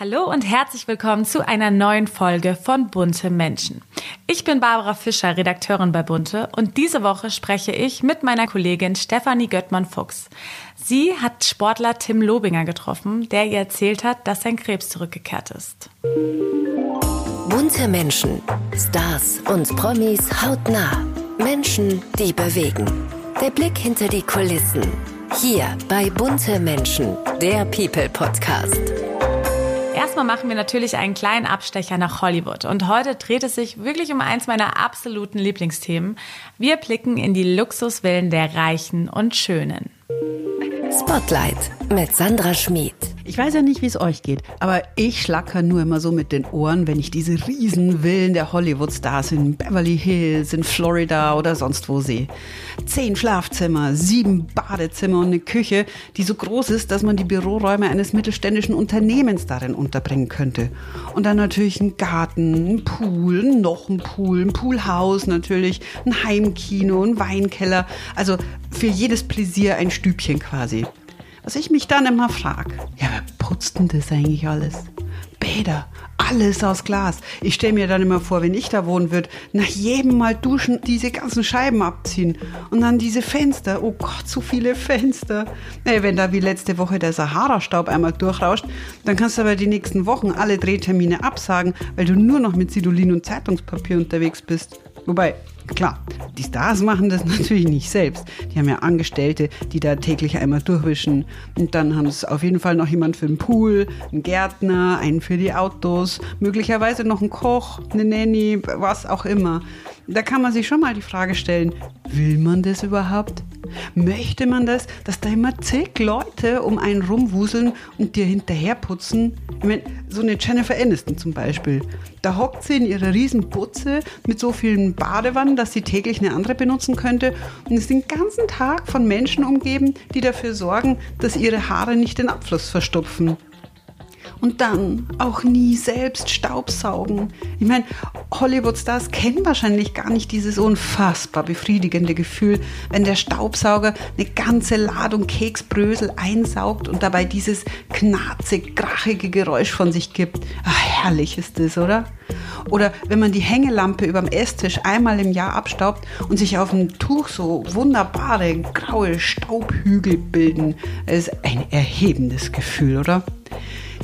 Hallo und herzlich willkommen zu einer neuen Folge von Bunte Menschen. Ich bin Barbara Fischer, Redakteurin bei Bunte und diese Woche spreche ich mit meiner Kollegin Stefanie Göttmann-Fuchs. Sie hat Sportler Tim Lobinger getroffen, der ihr erzählt hat, dass sein Krebs zurückgekehrt ist. Bunte Menschen, Stars und Promis hautnah. Menschen, die bewegen. Der Blick hinter die Kulissen. Hier bei Bunte Menschen, der People Podcast. Erstmal machen wir natürlich einen kleinen Abstecher nach Hollywood. Und heute dreht es sich wirklich um eins meiner absoluten Lieblingsthemen. Wir blicken in die Luxuswillen der Reichen und Schönen. Spotlight mit Sandra Schmid. Ich weiß ja nicht, wie es euch geht, aber ich schlacker nur immer so mit den Ohren, wenn ich diese Riesenvillen der Hollywood-Stars in Beverly Hills, in Florida oder sonst wo sehe. Zehn Schlafzimmer, sieben Badezimmer und eine Küche, die so groß ist, dass man die Büroräume eines mittelständischen Unternehmens darin unterbringen könnte. Und dann natürlich ein Garten, ein Pool, noch ein Pool, ein Poolhaus natürlich, ein Heimkino, ein Weinkeller. Also für jedes Pläsier ein Stübchen quasi. Was ich mich dann immer frage, ja, wer putzt denn das eigentlich alles? Bäder, alles aus Glas. Ich stelle mir dann immer vor, wenn ich da wohnen würde, nach jedem Mal duschen, diese ganzen Scheiben abziehen. Und dann diese Fenster. Oh Gott, so viele Fenster. Ey, wenn da wie letzte Woche der Sahara-Staub einmal durchrauscht, dann kannst du aber die nächsten Wochen alle Drehtermine absagen, weil du nur noch mit Sidolin und Zeitungspapier unterwegs bist. Wobei, Klar, die Stars machen das natürlich nicht selbst. Die haben ja Angestellte, die da täglich einmal durchwischen. Und dann haben es auf jeden Fall noch jemand für den Pool, einen Gärtner, einen für die Autos, möglicherweise noch einen Koch, eine Nanny, was auch immer. Da kann man sich schon mal die Frage stellen, will man das überhaupt? Möchte man das, dass da immer zig Leute um einen rumwuseln und dir hinterherputzen? Ich meine, so eine Jennifer Aniston zum Beispiel. Da hockt sie in ihrer riesen Putze mit so vielen Badewannen, dass sie täglich eine andere benutzen könnte und ist den ganzen Tag von Menschen umgeben, die dafür sorgen, dass ihre Haare nicht den Abfluss verstopfen. Und dann auch nie selbst Staubsaugen. Ich meine, Hollywood-Stars kennen wahrscheinlich gar nicht dieses unfassbar befriedigende Gefühl, wenn der Staubsauger eine ganze Ladung Keksbrösel einsaugt und dabei dieses knarzig, krachige Geräusch von sich gibt. Ach, herrlich ist das, oder? Oder wenn man die Hängelampe überm Esstisch einmal im Jahr abstaubt und sich auf dem Tuch so wunderbare graue Staubhügel bilden. Es ist ein erhebendes Gefühl, oder?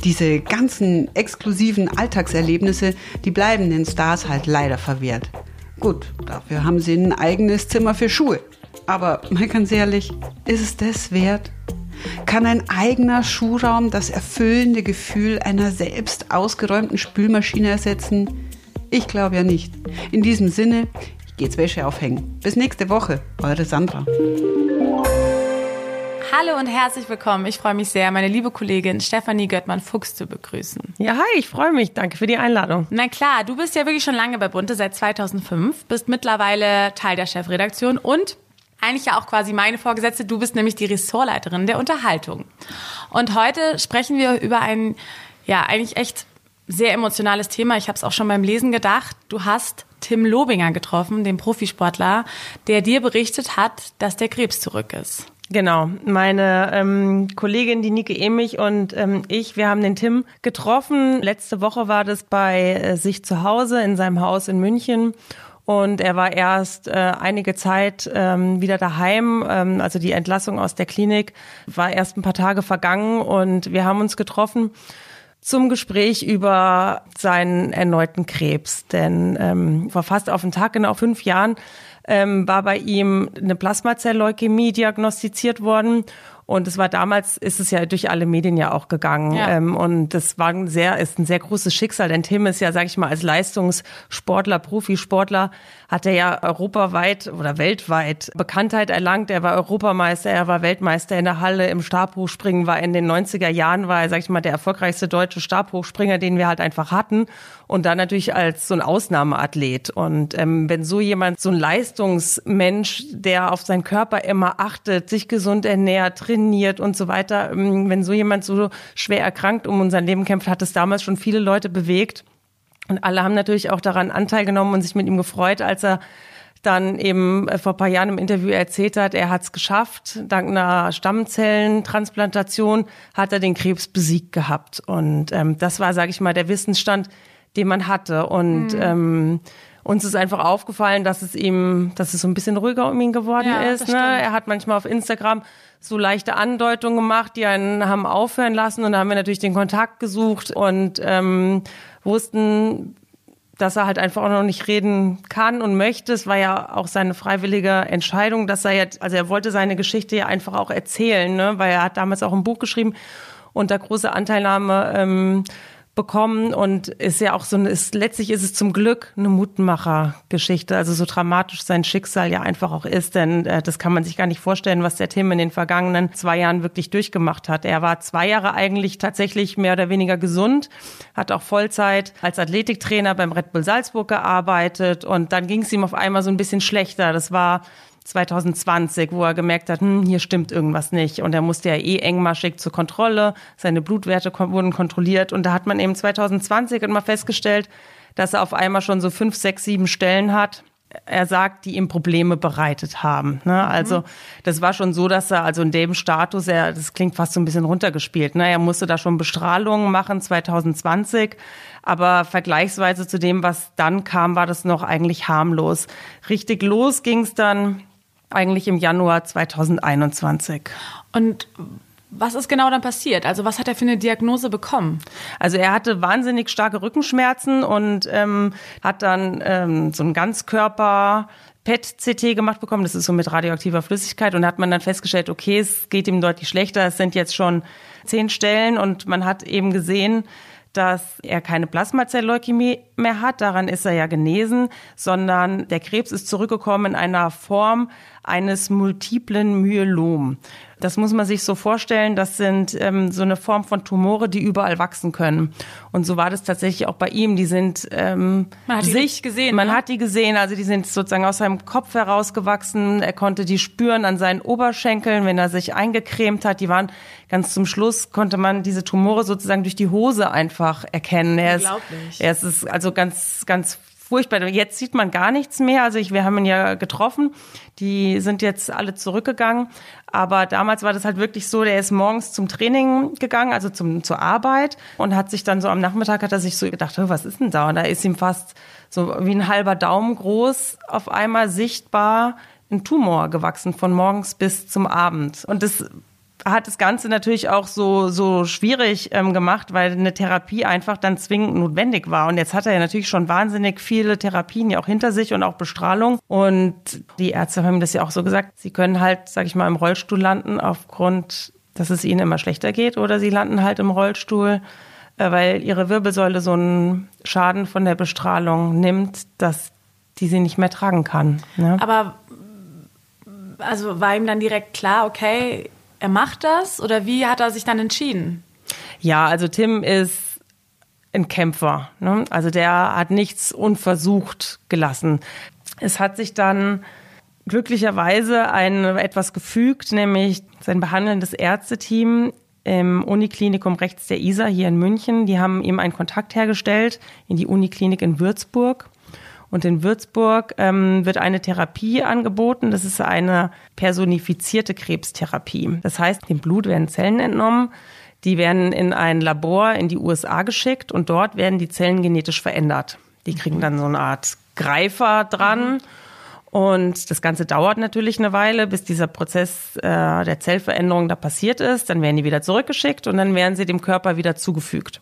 Diese ganzen exklusiven Alltagserlebnisse, die bleiben den Stars halt leider verwehrt. Gut, dafür haben sie ein eigenes Zimmer für Schuhe. Aber mal ganz ehrlich, ist es das wert? Kann ein eigener Schuhraum das erfüllende Gefühl einer selbst ausgeräumten Spülmaschine ersetzen? Ich glaube ja nicht. In diesem Sinne, ich gehe jetzt Wäsche aufhängen. Bis nächste Woche, eure Sandra. Hallo und herzlich willkommen. Ich freue mich sehr, meine liebe Kollegin Stefanie Göttmann-Fuchs zu begrüßen. Ja, hi, ich freue mich. Danke für die Einladung. Na klar, du bist ja wirklich schon lange bei Bunte, seit 2005, bist mittlerweile Teil der Chefredaktion und eigentlich ja auch quasi meine Vorgesetzte. Du bist nämlich die Ressortleiterin der Unterhaltung. Und heute sprechen wir über ein, ja, eigentlich echt sehr emotionales Thema. Ich habe es auch schon beim Lesen gedacht. Du hast Tim Lobinger getroffen, den Profisportler, der dir berichtet hat, dass der Krebs zurück ist. Genau, meine ähm, Kollegin, die Nike Emich und ähm, ich, wir haben den Tim getroffen. Letzte Woche war das bei äh, sich zu Hause in seinem Haus in München. Und er war erst äh, einige Zeit ähm, wieder daheim. Ähm, also die Entlassung aus der Klinik war erst ein paar Tage vergangen und wir haben uns getroffen zum Gespräch über seinen erneuten Krebs. Denn ähm, vor fast auf den Tag, genau fünf Jahren, ähm, war bei ihm eine Plasmazell-Leukämie diagnostiziert worden. Und es war damals, ist es ja durch alle Medien ja auch gegangen. Ja. Ähm, und das war ein sehr, ist ein sehr großes Schicksal, denn Tim ist ja, sag ich mal, als Leistungssportler, Profisportler, hat er ja europaweit oder weltweit Bekanntheit erlangt. Er war Europameister, er war Weltmeister in der Halle im Stabhochspringen, war in den 90er Jahren, war er, sag ich mal, der erfolgreichste deutsche Stabhochspringer, den wir halt einfach hatten. Und dann natürlich als so ein Ausnahmeathlet. Und ähm, wenn so jemand, so ein Leistungsmensch, der auf seinen Körper immer achtet, sich gesund ernährt, trainiert und so weiter, ähm, wenn so jemand so schwer erkrankt um unser Leben kämpft, hat es damals schon viele Leute bewegt. Und alle haben natürlich auch daran Anteil genommen und sich mit ihm gefreut, als er dann eben äh, vor ein paar Jahren im Interview erzählt hat, er hat es geschafft. Dank einer Stammzellentransplantation hat er den Krebs besiegt gehabt. Und ähm, das war, sage ich mal, der Wissensstand, den man hatte. Und mhm. ähm, uns ist einfach aufgefallen, dass es ihm, dass es so ein bisschen ruhiger um ihn geworden ja, ist. Ne? Er hat manchmal auf Instagram so leichte Andeutungen gemacht, die einen haben aufhören lassen. Und da haben wir natürlich den Kontakt gesucht und ähm, wussten, dass er halt einfach auch noch nicht reden kann und möchte. Es war ja auch seine freiwillige Entscheidung, dass er jetzt, also er wollte seine Geschichte ja einfach auch erzählen, ne? weil er hat damals auch ein Buch geschrieben und da große Anteilnahme ähm, bekommen und ist ja auch so ist letztlich ist es zum Glück eine Mutmacher-Geschichte, also so dramatisch sein Schicksal ja einfach auch ist, denn äh, das kann man sich gar nicht vorstellen, was der Tim in den vergangenen zwei Jahren wirklich durchgemacht hat. Er war zwei Jahre eigentlich tatsächlich mehr oder weniger gesund, hat auch Vollzeit als Athletiktrainer beim Red Bull Salzburg gearbeitet und dann ging es ihm auf einmal so ein bisschen schlechter. Das war 2020, wo er gemerkt hat, hm, hier stimmt irgendwas nicht. Und er musste ja eh engmaschig zur Kontrolle. Seine Blutwerte wurden kontrolliert. Und da hat man eben 2020 immer festgestellt, dass er auf einmal schon so fünf, sechs, sieben Stellen hat. Er sagt, die ihm Probleme bereitet haben. Ne? Also das war schon so, dass er also in dem Status, er, das klingt fast so ein bisschen runtergespielt. Ne? Er musste da schon Bestrahlungen machen 2020, aber vergleichsweise zu dem, was dann kam, war das noch eigentlich harmlos. Richtig los ging es dann eigentlich im Januar 2021. Und was ist genau dann passiert? Also was hat er für eine Diagnose bekommen? Also er hatte wahnsinnig starke Rückenschmerzen und ähm, hat dann ähm, so ein Ganzkörper PET-CT gemacht bekommen. Das ist so mit radioaktiver Flüssigkeit und hat man dann festgestellt, okay, es geht ihm deutlich schlechter. Es sind jetzt schon zehn Stellen und man hat eben gesehen, dass er keine Plasmazell-Leukämie mehr hat, daran ist er ja genesen, sondern der Krebs ist zurückgekommen in einer Form eines multiplen Myelom. Das muss man sich so vorstellen, das sind ähm, so eine Form von Tumore, die überall wachsen können. Und so war das tatsächlich auch bei ihm. Die sind ähm, man hat die sich gesehen. Man ne? hat die gesehen, also die sind sozusagen aus seinem Kopf herausgewachsen. Er konnte die spüren an seinen Oberschenkeln, wenn er sich eingecremt hat. Die waren ganz zum Schluss konnte man diese Tumore sozusagen durch die Hose einfach erkennen. Er ist, er ist also ganz ganz furchtbar. Jetzt sieht man gar nichts mehr. Also ich, wir haben ihn ja getroffen. Die sind jetzt alle zurückgegangen. Aber damals war das halt wirklich so, der ist morgens zum Training gegangen, also zum, zur Arbeit und hat sich dann so am Nachmittag hat er sich so gedacht, was ist denn da? Und da ist ihm fast so wie ein halber Daumen groß auf einmal sichtbar ein Tumor gewachsen von morgens bis zum Abend. Und das hat das Ganze natürlich auch so, so schwierig ähm, gemacht, weil eine Therapie einfach dann zwingend notwendig war. Und jetzt hat er ja natürlich schon wahnsinnig viele Therapien ja auch hinter sich und auch Bestrahlung. Und die Ärzte haben das ja auch so gesagt, sie können halt, sag ich mal, im Rollstuhl landen aufgrund, dass es ihnen immer schlechter geht oder sie landen halt im Rollstuhl, äh, weil ihre Wirbelsäule so einen Schaden von der Bestrahlung nimmt, dass die sie nicht mehr tragen kann. Ne? Aber also war ihm dann direkt klar, okay, er macht das oder wie hat er sich dann entschieden? Ja, also Tim ist ein Kämpfer. Ne? Also der hat nichts unversucht gelassen. Es hat sich dann glücklicherweise ein etwas gefügt, nämlich sein behandelndes Ärzteteam im Uniklinikum rechts der Isar hier in München. Die haben ihm einen Kontakt hergestellt in die Uniklinik in Würzburg. Und in Würzburg ähm, wird eine Therapie angeboten. Das ist eine personifizierte Krebstherapie. Das heißt, dem Blut werden Zellen entnommen. Die werden in ein Labor in die USA geschickt und dort werden die Zellen genetisch verändert. Die kriegen dann so eine Art Greifer dran. Und das Ganze dauert natürlich eine Weile, bis dieser Prozess äh, der Zellveränderung da passiert ist. Dann werden die wieder zurückgeschickt und dann werden sie dem Körper wieder zugefügt.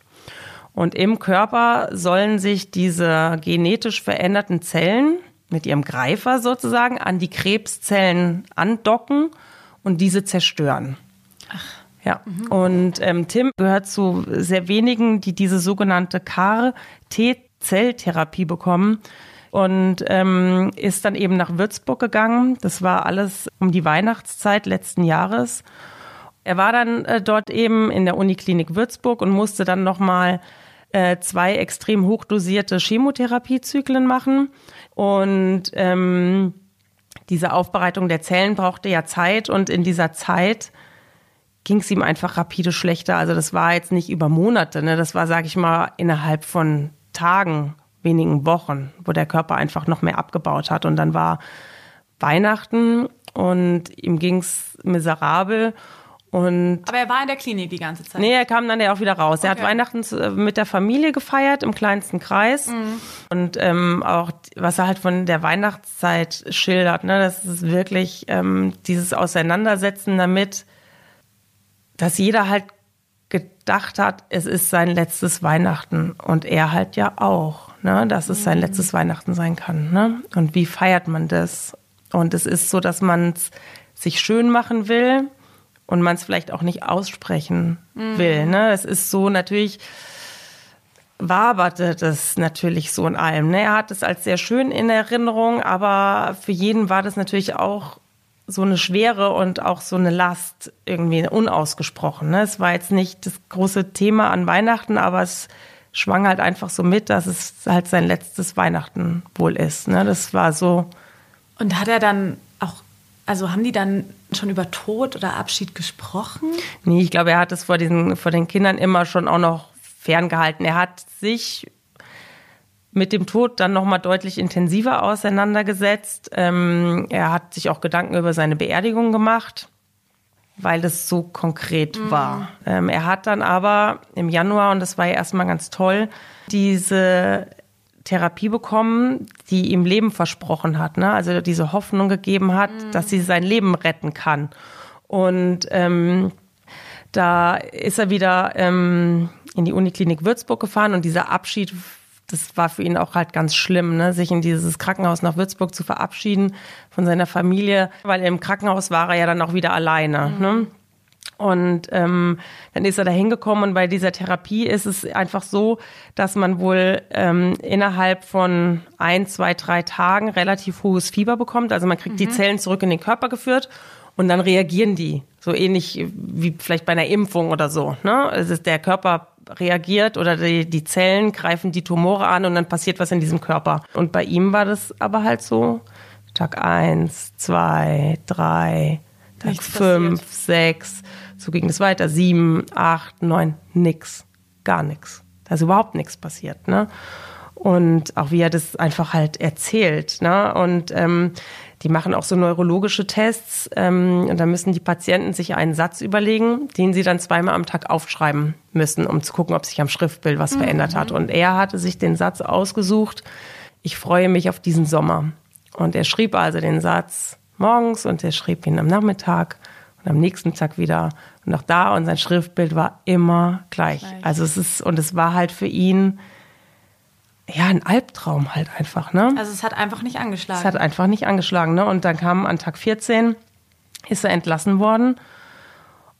Und im Körper sollen sich diese genetisch veränderten Zellen mit ihrem Greifer sozusagen an die Krebszellen andocken und diese zerstören. Ach. Ja, mhm. und ähm, Tim gehört zu sehr wenigen, die diese sogenannte CAR-T-Zelltherapie bekommen und ähm, ist dann eben nach Würzburg gegangen. Das war alles um die Weihnachtszeit letzten Jahres. Er war dann äh, dort eben in der Uniklinik Würzburg und musste dann nochmal äh, zwei extrem hochdosierte Chemotherapiezyklen machen. Und ähm, diese Aufbereitung der Zellen brauchte ja Zeit und in dieser Zeit ging es ihm einfach rapide schlechter. Also das war jetzt nicht über Monate, ne? das war, sage ich mal, innerhalb von Tagen wenigen Wochen, wo der Körper einfach noch mehr abgebaut hat. Und dann war Weihnachten und ihm ging's miserabel. Und Aber er war in der Klinik die ganze Zeit. Nee, er kam dann ja auch wieder raus. Er Okay. hat Weihnachten äh, mit der Familie gefeiert im kleinsten Kreis. Und ähm, auch, was er halt von der Weihnachtszeit schildert, ne, das ist wirklich ähm, dieses Auseinandersetzen damit, dass jeder halt gedacht hat, es ist sein letztes Weihnachten. Und er halt ja auch, ne, dass es sein letztes Weihnachten sein kann. Ne? Und wie feiert man das? Und es ist so, dass man es sich schön machen will und man es vielleicht auch nicht aussprechen will. Ne? Es ist so natürlich waberte das natürlich so in allem. Ne? Er hat es als sehr schön in Erinnerung, aber für jeden war das natürlich auch so eine Schwere und auch so eine Last irgendwie unausgesprochen. Ne? Es war jetzt nicht das große Thema an Weihnachten, aber es schwang halt einfach so mit, dass es halt sein letztes Weihnachten wohl ist. Ne? Das war so. Und hat er dann also haben die dann schon über Tod oder Abschied gesprochen? Nee, ich glaube, er hat es vor, diesen, vor den Kindern immer schon auch noch ferngehalten. Er hat sich mit dem Tod dann nochmal deutlich intensiver auseinandergesetzt. Ähm, er hat sich auch Gedanken über seine Beerdigung gemacht, weil das so konkret war. Ähm, er hat dann aber im Januar, und das war ja erstmal ganz toll, diese Therapie bekommen, die ihm Leben versprochen hat, ne? also diese Hoffnung gegeben hat, dass sie sein Leben retten kann. Und ähm, da ist er wieder ähm, in die Uniklinik Würzburg gefahren und dieser Abschied, das war für ihn auch halt ganz schlimm, ne? sich in dieses Krankenhaus nach Würzburg zu verabschieden von seiner Familie, weil im Krankenhaus war er ja dann auch wieder alleine. Ne? Und ähm, dann ist er da hingekommen und bei dieser Therapie ist es einfach so, dass man wohl ähm, innerhalb von ein, zwei, drei Tagen relativ hohes Fieber bekommt. Also man kriegt die Zellen zurück in den Körper geführt und dann reagieren die. So ähnlich wie vielleicht bei einer Impfung oder so. Ne? Es ist der Körper reagiert oder die, die Zellen greifen die Tumore an und dann passiert was in diesem Körper. Und bei ihm war das aber halt so, Tag eins, zwei, drei, Tag Nichts fünf, sechs, so ging es weiter, sieben, acht, neun, nix, gar nichts. Da ist überhaupt nichts passiert, ne? Und auch wie er das einfach halt erzählt, ne? Und ähm, die machen auch so neurologische Tests ähm, und da müssen die Patienten sich einen Satz überlegen, den sie dann zweimal am Tag aufschreiben müssen, um zu gucken, ob sich am Schriftbild was verändert hat. Und er hatte sich den Satz ausgesucht, ich freue mich auf diesen Sommer. Und er schrieb also den Satz morgens und er schrieb ihn am Nachmittag und am nächsten Tag wieder und auch da und sein Schriftbild war immer gleich. Gleich. Also es ist und es war halt für ihn ja ein Albtraum halt einfach, ne? Also es hat einfach nicht angeschlagen. Es hat einfach nicht angeschlagen, ne? Und dann kam an Tag 14 ist er entlassen worden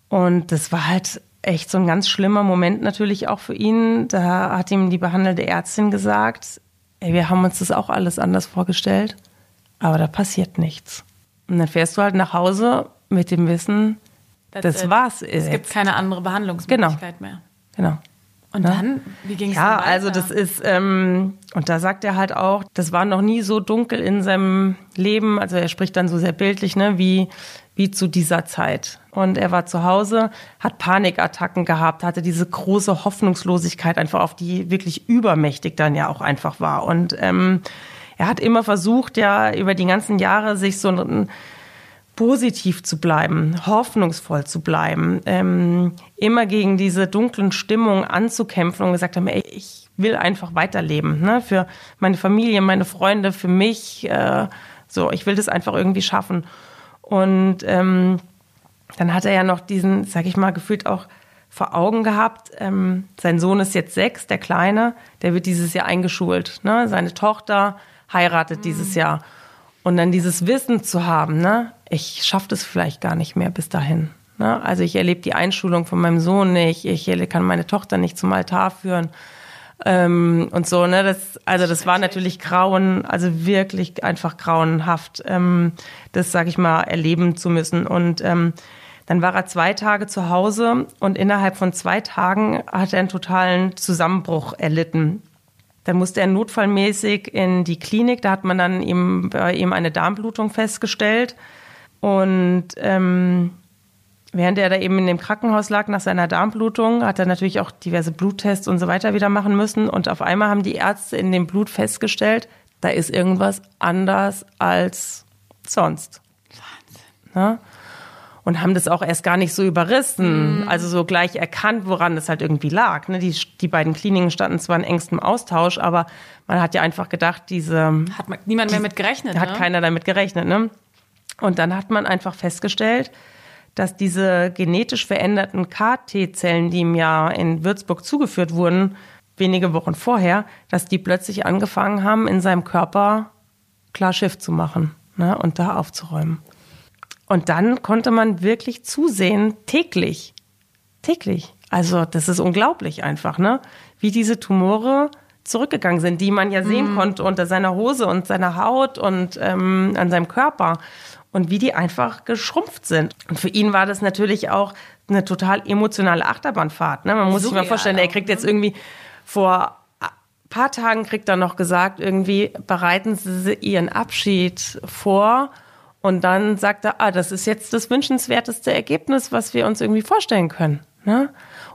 und das war halt echt so ein ganz schlimmer Moment natürlich auch für ihn. Da hat ihm die behandelte Ärztin gesagt, ey, wir haben uns das auch alles anders vorgestellt, aber da passiert nichts. Und dann fährst du halt nach Hause mit dem Wissen, das it. war's. Es gibt keine andere Behandlungsmöglichkeit mehr. Genau. Und Ne? dann, wie ging es Ja, also das ist, ähm, und da sagt er halt auch, das war noch nie so dunkel in seinem Leben, also er spricht dann so sehr bildlich, ne, wie, wie zu dieser Zeit. Und er war zu Hause, hat Panikattacken gehabt, hatte diese große Hoffnungslosigkeit einfach, auf die wirklich übermächtig dann ja auch einfach war. Und ähm, er hat immer versucht, ja, über die ganzen Jahre sich so ein positiv zu bleiben, hoffnungsvoll zu bleiben, ähm, immer gegen diese dunklen Stimmungen anzukämpfen und gesagt haben, ey, ich will einfach weiterleben, ne? für meine Familie, meine Freunde, für mich, äh, so, ich will das einfach irgendwie schaffen. Und ähm, dann hat er ja noch diesen, sag ich mal, gefühlt auch vor Augen gehabt. Ähm, sein Sohn ist jetzt sechs, der Kleine, der wird dieses Jahr eingeschult. Ne? Seine Tochter heiratet dieses Jahr. Und dann dieses Wissen zu haben, ne, ich schaffe das vielleicht gar nicht mehr bis dahin. Ne? Also ich erlebe die Einschulung von meinem Sohn nicht, ich kann meine Tochter nicht zum Altar führen. Ähm, und so, ne, das, also das war natürlich grauen, also wirklich einfach grauenhaft, ähm, das, sag ich mal, erleben zu müssen. Und ähm, dann war er zwei Tage zu Hause und innerhalb von zwei Tagen hat er einen totalen Zusammenbruch erlitten. Dann musste er notfallmäßig in die Klinik. Da hat man dann ihm, bei ihm eine Darmblutung festgestellt. Und ähm, während er da eben in dem Krankenhaus lag nach seiner Darmblutung, hat er natürlich auch diverse Bluttests und so weiter wieder machen müssen. Und auf einmal haben die Ärzte in dem Blut festgestellt, da ist irgendwas anders als sonst. Wahnsinn. Ja? Und haben das auch erst gar nicht so überrissen, mhm. also so gleich erkannt, woran das halt irgendwie lag. Ne? Die, die beiden Kliniken standen zwar in engstem Austausch, aber man hat ja einfach gedacht, diese. Hat man, niemand mehr mit gerechnet. Hat ne? keiner damit gerechnet, ne? Und dann hat man einfach festgestellt, dass diese genetisch veränderten KT-Zellen, die ihm ja in Würzburg zugeführt wurden, wenige Wochen vorher, dass die plötzlich angefangen haben, in seinem Körper klar Schiff zu machen ne, und da aufzuräumen. Und dann konnte man wirklich zusehen, täglich, täglich. Also das ist unglaublich einfach, ne? Wie diese Tumore zurückgegangen sind, die man ja sehen mhm. konnte unter seiner Hose und seiner Haut und ähm, an seinem Körper und wie die einfach geschrumpft sind. Und für ihn war das natürlich auch eine total emotionale Achterbahnfahrt. Ne? Man muss so sich mal vorstellen, er kriegt jetzt irgendwie vor paar Tagen kriegt er noch gesagt, irgendwie bereiten Sie Ihren Abschied vor. Und dann sagt er, ah, das ist jetzt das wünschenswerteste Ergebnis, was wir uns irgendwie vorstellen können. Ne?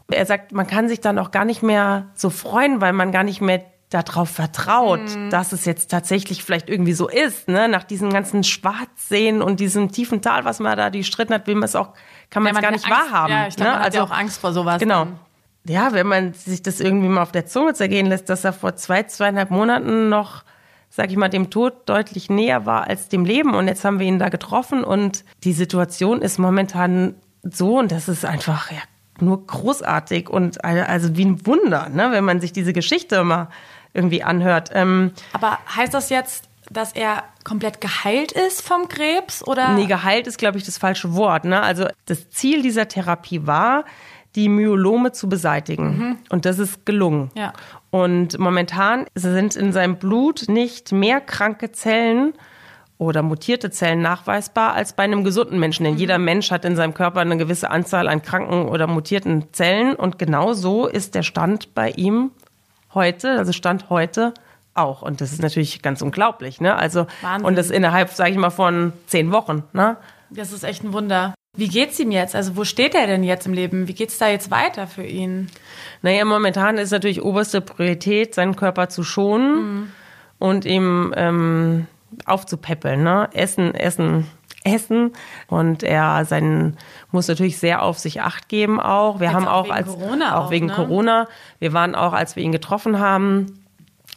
Er sagt, man kann sich dann auch gar nicht mehr so freuen, weil man gar nicht mehr darauf vertraut, mhm. dass es jetzt tatsächlich vielleicht irgendwie so ist, ne? Nach diesem ganzen Schwarzsehen und diesem tiefen Tal, was man da die Stritten hat, will man es auch, kann man es gar nicht Angst, wahrhaben. Ja, ich glaube, ne? man also, hat ja auch Angst vor sowas. Genau. Dann. Ja, wenn man sich das irgendwie mal auf der Zunge zergehen lässt, dass er vor zwei, zweieinhalb Monaten noch, sag ich mal, dem Tod deutlich näher war als dem Leben und jetzt haben wir ihn da getroffen und die Situation ist momentan so und das ist einfach, ja, nur großartig und also wie ein Wunder, ne, wenn man sich diese Geschichte mal irgendwie anhört. Ähm, Aber heißt das jetzt, dass er komplett geheilt ist vom Krebs oder? Nee, geheilt ist, glaube ich, das falsche Wort. Ne? Also das Ziel dieser Therapie war, die Myelome zu beseitigen. Mhm. Und das ist gelungen. Ja. Und momentan sind in seinem Blut nicht mehr kranke Zellen oder mutierte Zellen nachweisbar als bei einem gesunden Menschen. Denn mhm. jeder Mensch hat in seinem Körper eine gewisse Anzahl an kranken oder mutierten Zellen. Und genau so ist der Stand bei ihm heute, also Stand heute auch. Und das ist natürlich ganz unglaublich, ne? Also, Wahnsinn. und das innerhalb, sage ich mal, von zehn Wochen, ne? Das ist echt ein Wunder. Wie geht's ihm jetzt? Also, wo steht er denn jetzt im Leben? Wie geht's da jetzt weiter für ihn? Naja, momentan ist natürlich oberste Priorität, seinen Körper zu schonen mhm. und ihm ähm, aufzupäppeln, ne? Essen, essen, essen und er seinen muss natürlich sehr auf sich acht geben auch. Wir Jetzt haben auch, auch als Corona auch, wegen ne? Corona. Wir waren auch, als wir ihn getroffen haben,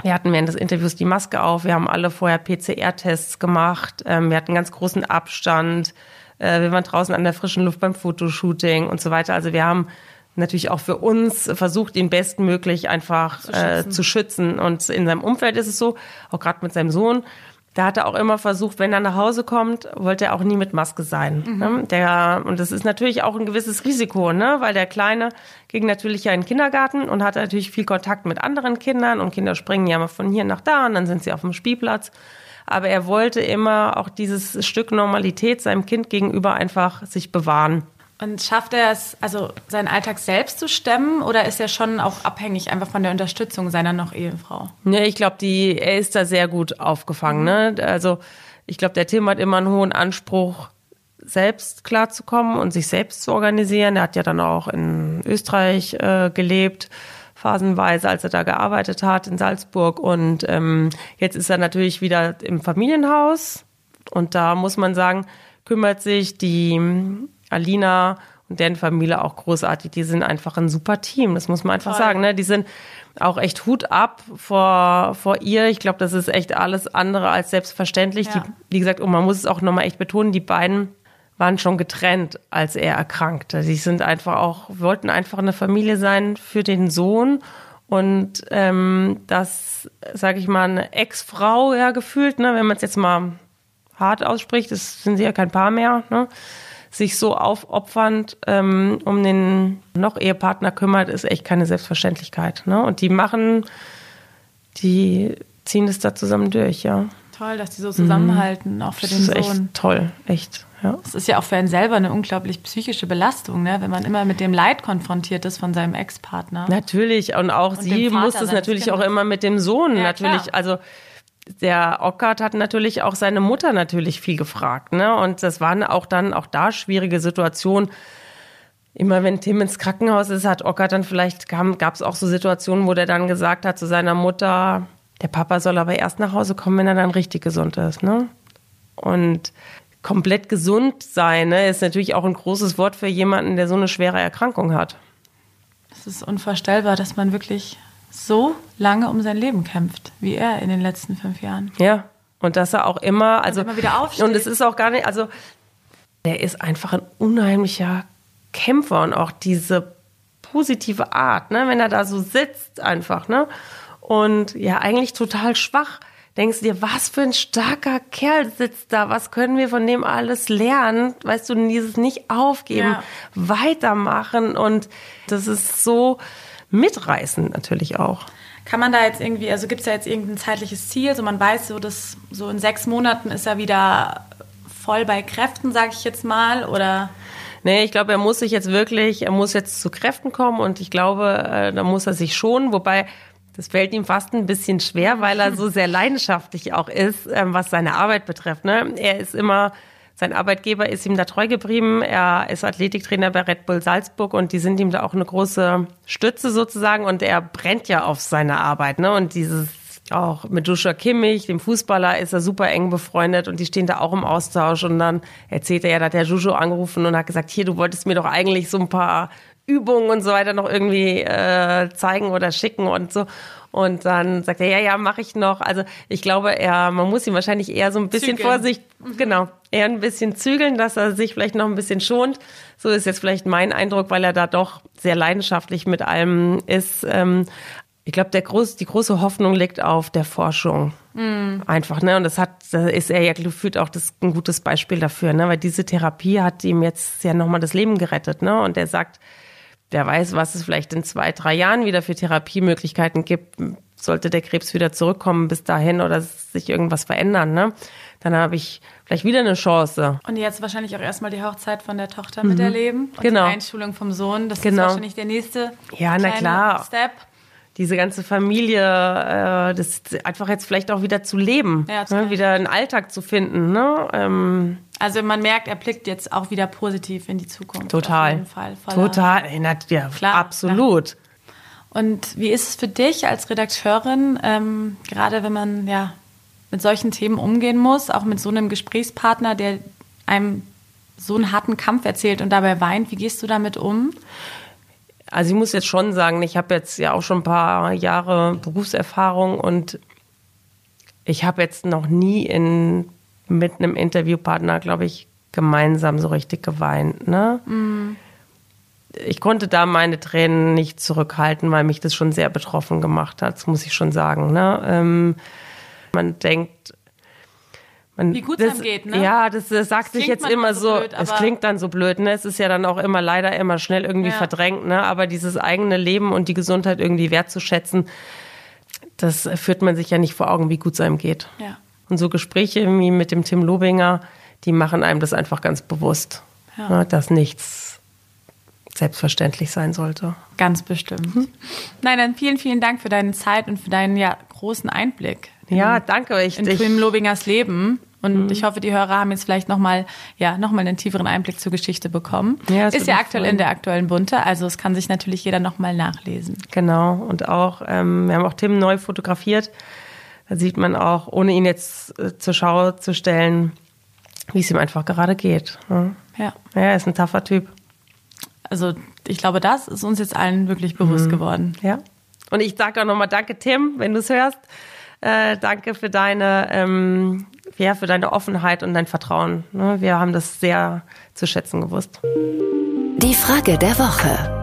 wir hatten während des Interviews die Maske auf. Wir haben alle vorher PCR-Tests gemacht. Ähm, wir hatten ganz großen Abstand. Äh, wir waren draußen an der frischen Luft beim Fotoshooting und so weiter. Also wir haben natürlich auch für uns versucht, ihn bestmöglich einfach zu schützen. Äh, zu schützen. Und in seinem Umfeld ist es so, auch gerade mit seinem Sohn, da hat er auch immer versucht, wenn er nach Hause kommt, wollte er auch nie mit Maske sein. Mhm. Ne? Der, und das ist natürlich auch ein gewisses Risiko, ne? weil der Kleine ging natürlich ja in den Kindergarten und hatte natürlich viel Kontakt mit anderen Kindern und Kinder springen ja mal von hier nach da und dann sind sie auf dem Spielplatz. Aber er wollte immer auch dieses Stück Normalität seinem Kind gegenüber einfach sich bewahren. Und schafft er es, also seinen Alltag selbst zu stemmen oder ist er schon auch abhängig einfach von der Unterstützung seiner noch Ehefrau? Nee, ich glaube, die, er ist da sehr gut aufgefangen. Ne? Also ich glaube, der Tim hat immer einen hohen Anspruch, selbst klarzukommen und sich selbst zu organisieren. Er hat ja dann auch in Österreich äh, gelebt, phasenweise, als er da gearbeitet hat, in Salzburg. Und ähm, jetzt ist er natürlich wieder im Familienhaus. Und da muss man sagen, kümmert sich die Alina und deren Familie auch großartig. Die sind einfach ein super Team, das muss man einfach Toll. sagen. Ne? Die sind auch echt Hut ab vor, vor ihr. Ich glaube, das ist echt alles andere als selbstverständlich. Ja. Die, wie gesagt, und man muss es auch nochmal echt betonen, die beiden waren schon getrennt, als er erkrankte. Die sind einfach auch, wollten einfach eine Familie sein für den Sohn. Und ähm, das, sage ich mal, eine Ex-Frau ja gefühlt, ne, wenn man es jetzt mal hart ausspricht, das sind sie ja kein Paar mehr, ne? sich so aufopfernd ähm, um den noch Ehepartner kümmert, ist echt keine Selbstverständlichkeit. Ne? Und die machen, die ziehen es da zusammen durch, ja. Toll, dass die so zusammenhalten, mhm. auch für den das ist Sohn. Echt toll, echt. Ja. Das ist ja auch für einen selber eine unglaublich psychische Belastung, ne? wenn man immer mit dem Leid konfrontiert ist von seinem Ex-Partner. Natürlich, und auch und sie muss es natürlich auch immer mit dem Sohn, ja, natürlich. Klar. Also der Ockart hat natürlich auch seine Mutter natürlich viel gefragt, ne? Und das waren auch dann auch da schwierige Situationen. immer wenn Tim ins Krankenhaus ist, hat Ockert dann vielleicht, gab es auch so Situationen, wo der dann gesagt hat zu seiner Mutter, der Papa soll aber erst nach Hause kommen, wenn er dann richtig gesund ist. Ne? Und komplett gesund sein ne, ist natürlich auch ein großes Wort für jemanden, der so eine schwere Erkrankung hat. Es ist unvorstellbar, dass man wirklich so lange um sein Leben kämpft, wie er in den letzten fünf Jahren. Ja, und dass er auch immer, also und immer wieder aufsteht. Und es ist auch gar nicht, also der ist einfach ein unheimlicher Kämpfer und auch diese positive Art, ne, wenn er da so sitzt einfach, ne, und ja eigentlich total schwach. Denkst du dir, was für ein starker Kerl sitzt da? Was können wir von dem alles lernen? Weißt du, dieses nicht aufgeben, ja. weitermachen und das ist so mitreißend natürlich auch. Kann man da jetzt irgendwie, also gibt es da jetzt irgendein zeitliches Ziel? So man weiß so, dass so in sechs Monaten ist er wieder voll bei Kräften, sage ich jetzt mal, oder? Nee, ich glaube, er muss sich jetzt wirklich, er muss jetzt zu Kräften kommen und ich glaube, äh, da muss er sich schon, wobei das fällt ihm fast ein bisschen schwer, weil er so sehr leidenschaftlich auch ist, ähm, was seine Arbeit betrifft. Ne? Er ist immer, sein Arbeitgeber ist ihm da treu geblieben. Er ist Athletiktrainer bei Red Bull Salzburg und die sind ihm da auch eine große Stütze sozusagen und er brennt ja auf seine Arbeit. Ne? Und dieses auch mit Joshua Kimmich, dem Fußballer, ist er super eng befreundet und die stehen da auch im Austausch. Und dann erzählt er ja, da hat der Jojo angerufen und hat gesagt, hier, du wolltest mir doch eigentlich so ein paar Übungen und so weiter noch irgendwie äh, zeigen oder schicken und so. Und dann sagt er, ja, ja, mache ich noch. Also ich glaube, er, man muss ihn wahrscheinlich eher so ein bisschen zügeln. Vorsicht, mhm. genau, eher ein bisschen zügeln, dass er sich vielleicht noch ein bisschen schont. So ist jetzt vielleicht mein Eindruck, weil er da doch sehr leidenschaftlich mit allem ist. Ähm, ich glaube, der groß, die große Hoffnung liegt auf der Forschung. Mm. Einfach, ne? Und das hat, da ist er ja gefühlt auch das, ein gutes Beispiel dafür, ne? Weil diese Therapie hat ihm jetzt ja nochmal das Leben gerettet, ne? Und er sagt, wer weiß, was es vielleicht in zwei, drei Jahren wieder für Therapiemöglichkeiten gibt, sollte der Krebs wieder zurückkommen bis dahin oder sich irgendwas verändern, ne? Dann habe ich vielleicht wieder eine Chance. Und jetzt wahrscheinlich auch erstmal die Hochzeit von der Tochter mhm. miterleben und genau. die Einschulung vom Sohn. Das genau. ist wahrscheinlich der nächste ja, na klar. Step diese ganze Familie, äh, das einfach jetzt vielleicht auch wieder zu leben, ja, ne? wieder einen Alltag zu finden. Ne? Ähm, also man merkt, er blickt jetzt auch wieder positiv in die Zukunft. Total. Fall. Total. Ja, klar, absolut. Klar. Und wie ist es für dich als Redakteurin, ähm, gerade wenn man ja mit solchen Themen umgehen muss, auch mit so einem Gesprächspartner, der einem so einen harten Kampf erzählt und dabei weint, wie gehst du damit um? Also ich muss jetzt schon sagen, ich habe jetzt ja auch schon ein paar Jahre Berufserfahrung und ich habe jetzt noch nie in, mit einem Interviewpartner, glaube ich, gemeinsam so richtig geweint. Ne? Mm. Ich konnte da meine Tränen nicht zurückhalten, weil mich das schon sehr betroffen gemacht hat, das muss ich schon sagen. Ne? Ähm, man denkt, man, Wie gut es geht, ne? Ja, das, das sagt sich jetzt immer so, blöd, es klingt dann so blöd, ne? Es ist ja dann auch immer leider immer schnell irgendwie ja. verdrängt, ne? Aber dieses eigene Leben und die Gesundheit irgendwie wertzuschätzen, das führt man sich ja nicht vor Augen, wie gut es einem geht. Ja. Und so Gespräche wie mit dem Tim Lobinger, die machen einem das einfach ganz bewusst, ja. ne? dass nichts selbstverständlich sein sollte. Ganz bestimmt. Hm? Nein, dann vielen, vielen Dank für deine Zeit und für deinen ja, großen Einblick. Ja, danke. Ich, in Tim Lobingers Leben. Und mhm. ich hoffe, die Hörer haben jetzt vielleicht nochmal ja, noch einen tieferen Einblick zur Geschichte bekommen. Ja, ist ja aktuell in der aktuellen Bunte, also es kann sich natürlich jeder nochmal nachlesen. Genau. Und auch, ähm, wir haben auch Tim neu fotografiert. Da sieht man auch, ohne ihn jetzt äh, zur Schau zu stellen, wie es ihm einfach gerade geht. Ne? Ja. Ja, er ist ein taffer Typ. Also ich glaube, das ist uns jetzt allen wirklich bewusst mhm. geworden. Ja. Und ich sage auch nochmal Danke, Tim, wenn du es hörst. Äh, danke für deine, ähm, ja, für deine Offenheit und dein Vertrauen. Ne? Wir haben das sehr zu schätzen gewusst. Die Frage der Woche.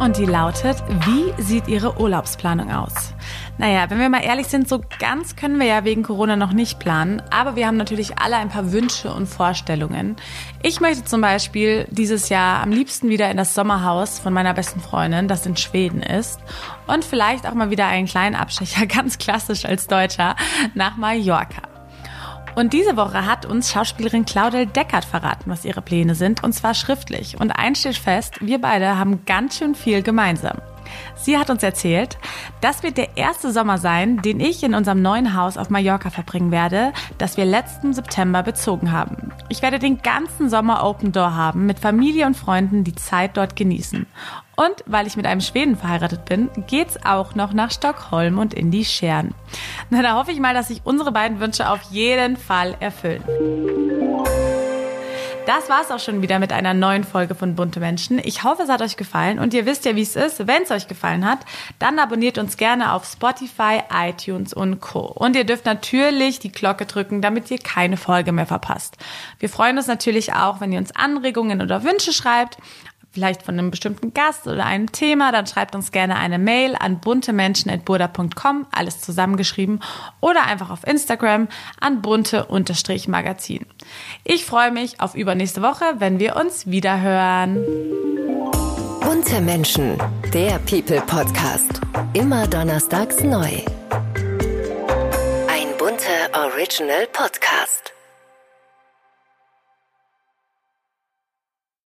Und die lautet, wie sieht Ihre Urlaubsplanung aus? Naja, wenn wir mal ehrlich sind, so ganz können wir ja wegen Corona noch nicht planen, aber wir haben natürlich alle ein paar Wünsche und Vorstellungen. Ich möchte zum Beispiel dieses Jahr am liebsten wieder in das Sommerhaus von meiner besten Freundin, das in Schweden ist, und vielleicht auch mal wieder einen kleinen Abstecher, ganz klassisch als Deutscher, nach Mallorca. Und diese Woche hat uns Schauspielerin Claudel Deckert verraten, was ihre Pläne sind, und zwar schriftlich. Und eins steht fest, wir beide haben ganz schön viel gemeinsam. Sie hat uns erzählt, das wird der erste Sommer sein, den ich in unserem neuen Haus auf Mallorca verbringen werde, das wir letzten September bezogen haben. Ich werde den ganzen Sommer Open Door haben, mit Familie und Freunden die Zeit dort genießen. Und weil ich mit einem Schweden verheiratet bin, geht's auch noch nach Stockholm und in die Scheren. Na, da hoffe ich mal, dass sich unsere beiden Wünsche auf jeden Fall erfüllen. Das war's auch schon wieder mit einer neuen Folge von Bunte Menschen. Ich hoffe, es hat euch gefallen und ihr wisst ja, wie es ist. Wenn es euch gefallen hat, dann abonniert uns gerne auf Spotify, iTunes und Co. Und ihr dürft natürlich die Glocke drücken, damit ihr keine Folge mehr verpasst. Wir freuen uns natürlich auch, wenn ihr uns Anregungen oder Wünsche schreibt vielleicht von einem bestimmten Gast oder einem Thema, dann schreibt uns gerne eine Mail an buntemenschen.burda.com, alles zusammengeschrieben, oder einfach auf Instagram an bunte-magazin. Ich freue mich auf übernächste Woche, wenn wir uns wieder hören. Bunte Menschen, der People Podcast. Immer donnerstags neu. Ein bunter Original Podcast.